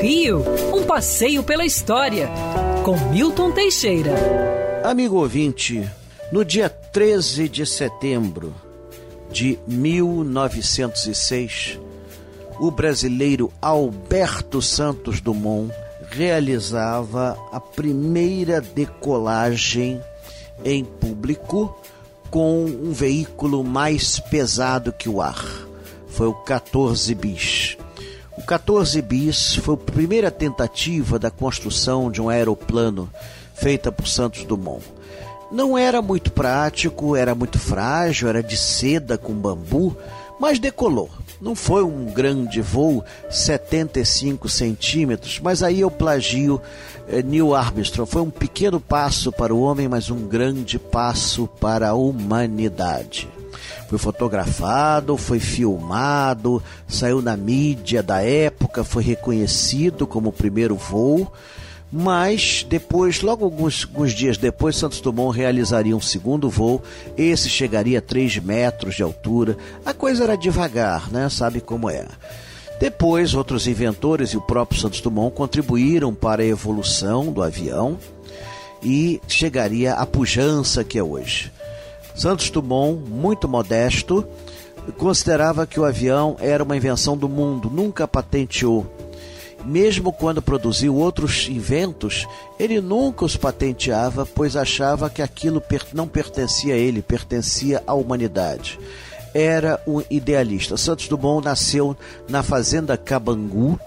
Rio, um passeio pela história, com Milton Teixeira. Amigo ouvinte, no dia 13 de setembro de 1906, o brasileiro Alberto Santos Dumont realizava a primeira decolagem em público com um veículo mais pesado que o ar. Foi o 14 bis. O 14 bis foi a primeira tentativa da construção de um aeroplano feita por Santos Dumont. Não era muito prático, era muito frágil, era de seda com bambu, mas decolou. Não foi um grande voo, 75 centímetros, mas aí eu plagio eh, Neil Armstrong. Foi um pequeno passo para o homem, mas um grande passo para a humanidade. Foi fotografado, foi filmado, saiu na mídia da época, foi reconhecido como o primeiro voo. Mas depois, logo alguns, alguns, dias depois, Santos Dumont realizaria um segundo voo. Esse chegaria a 3 metros de altura. A coisa era devagar, né? Sabe como é. Depois, outros inventores e o próprio Santos Dumont contribuíram para a evolução do avião e chegaria à pujança que é hoje. Santos Dumont, muito modesto, considerava que o avião era uma invenção do mundo, nunca patenteou mesmo quando produziu outros inventos, ele nunca os patenteava, pois achava que aquilo não pertencia a ele, pertencia à humanidade. Era um idealista. Santos Dumont nasceu na fazenda Cabangu,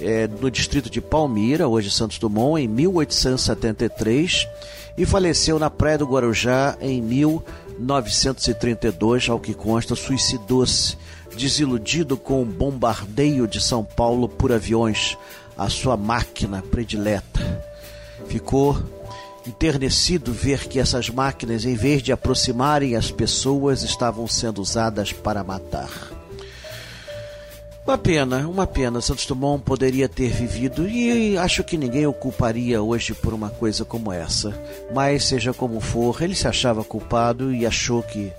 é, no distrito de Palmira, hoje Santos Dumont, em 1873, e faleceu na Praia do Guarujá em 1932, ao que consta, suicidou-se desiludido com o bombardeio de São Paulo por aviões, a sua máquina predileta. Ficou enternecido ver que essas máquinas, em vez de aproximarem as pessoas, estavam sendo usadas para matar. Uma pena, uma pena. Santos Dumont poderia ter vivido e acho que ninguém o culparia hoje por uma coisa como essa. Mas, seja como for, ele se achava culpado e achou que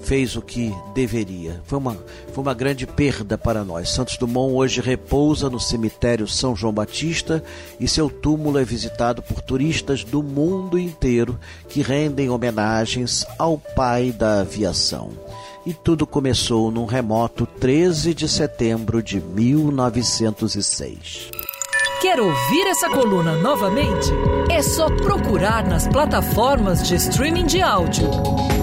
fez o que deveria. Foi uma, foi uma grande perda para nós. Santos Dumont hoje repousa no cemitério São João Batista e seu túmulo é visitado por turistas do mundo inteiro que rendem homenagens ao pai da aviação. E tudo começou num remoto 13 de setembro de 1906. Quer ouvir essa coluna novamente? É só procurar nas plataformas de streaming de áudio.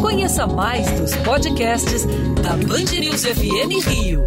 Conheça mais dos podcasts da Band News FM Rio.